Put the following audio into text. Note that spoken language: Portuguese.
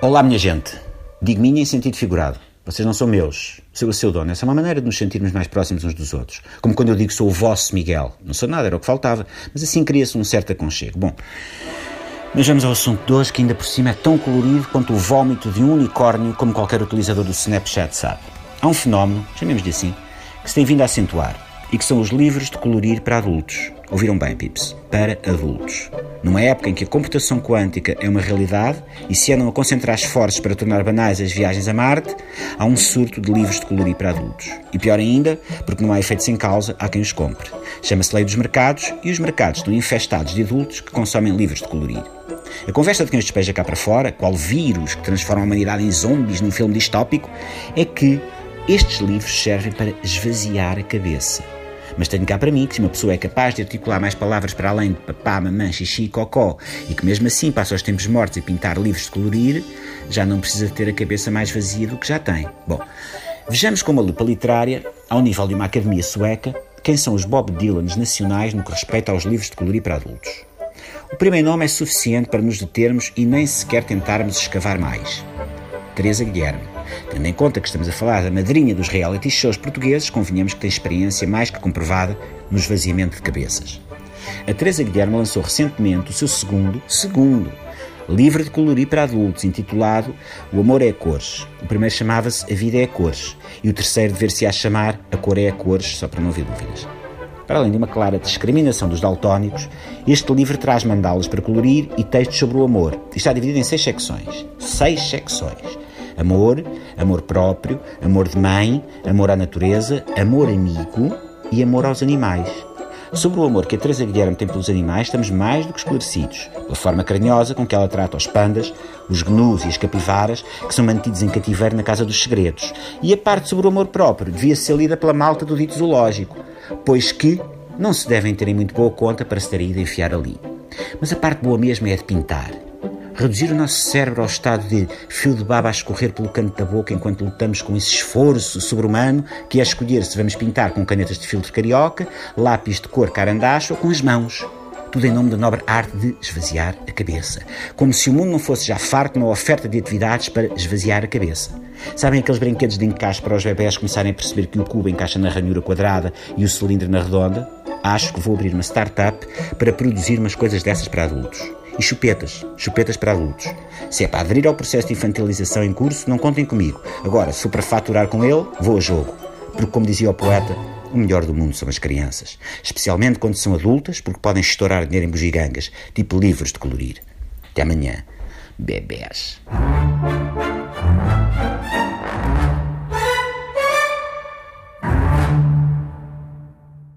Olá, minha gente. Digo minha em sentido figurado. Vocês não são meus. Sou o seu dono. Essa é uma maneira de nos sentirmos mais próximos uns dos outros. Como quando eu digo sou o vosso Miguel. Não sou nada, era o que faltava. Mas assim cria-se um certo aconchego. Bom, mas vamos ao assunto de hoje, que ainda por cima é tão colorido quanto o vómito de um unicórnio, como qualquer utilizador do Snapchat sabe. Há um fenómeno, chamemos-lhe assim, que se tem vindo a acentuar e que são os livros de colorir para adultos. Ouviram bem, Pips? Para adultos. Numa época em que a computação quântica é uma realidade e se andam a concentrar esforços para tornar banais as viagens a Marte, há um surto de livros de colorir para adultos. E pior ainda, porque não há efeitos sem causa, há quem os compre. Chama-se lei dos mercados e os mercados estão infestados de adultos que consomem livros de colorir. A conversa de quem os despeja cá para fora, qual vírus que transforma a humanidade em zombies num filme distópico, é que estes livros servem para esvaziar a cabeça. Mas tenho cá para mim que se uma pessoa é capaz de articular mais palavras para além de papá, mamã, xixi e cocó e que mesmo assim passa os tempos mortos e pintar livros de colorir, já não precisa ter a cabeça mais vazia do que já tem. Bom, vejamos com uma lupa literária, ao nível de uma academia sueca, quem são os Bob Dylans nacionais no que respeita aos livros de colorir para adultos. O primeiro nome é suficiente para nos determos e nem sequer tentarmos escavar mais. Teresa Guilherme. Tendo em conta que estamos a falar da madrinha dos reality shows portugueses, convenhamos que tem experiência mais que comprovada no esvaziamento de cabeças. A Teresa Guilherme lançou recentemente o seu segundo, segundo, livro de colorir para adultos, intitulado O Amor é a Cores. O primeiro chamava-se A Vida é a Cores e o terceiro dever-se a chamar A Cor é a Cores, só para não haver dúvidas. Para além de uma clara discriminação dos daltónicos, este livro traz mandalas para colorir e textos sobre o amor. E está dividido em seis secções. Seis secções. Amor, amor próprio, amor de mãe, amor à natureza, amor amigo e amor aos animais. Sobre o amor que a Teresa Guilherme tem pelos animais, estamos mais do que esclarecidos, pela forma carinhosa com que ela trata os pandas, os gnus e as capivaras, que são mantidos em cativeiro na Casa dos Segredos. E a parte sobre o amor próprio devia ser lida pela malta do dito zoológico, pois que não se devem ter em muito boa conta para se ter ido enfiar ali. Mas a parte boa mesmo é a de pintar. Reduzir o nosso cérebro ao estado de fio de baba a escorrer pelo canto da boca enquanto lutamos com esse esforço sobre-humano que é escolher se vamos pintar com canetas de filtro carioca, lápis de cor carandacho ou com as mãos. Tudo em nome da nobre arte de esvaziar a cabeça. Como se o mundo não fosse já farto na oferta de atividades para esvaziar a cabeça. Sabem aqueles brinquedos de encaixe para os bebés começarem a perceber que o cubo encaixa na ranhura quadrada e o cilindro na redonda? Acho que vou abrir uma startup para produzir umas coisas dessas para adultos. E chupetas, chupetas para adultos. Se é para aderir ao processo de infantilização em curso, não contem comigo. Agora, se for para faturar com ele, vou a jogo. Porque, como dizia o poeta, o melhor do mundo são as crianças. Especialmente quando são adultas, porque podem estourar dinheiro em bugigangas, tipo livros de colorir. Até amanhã. Bebés.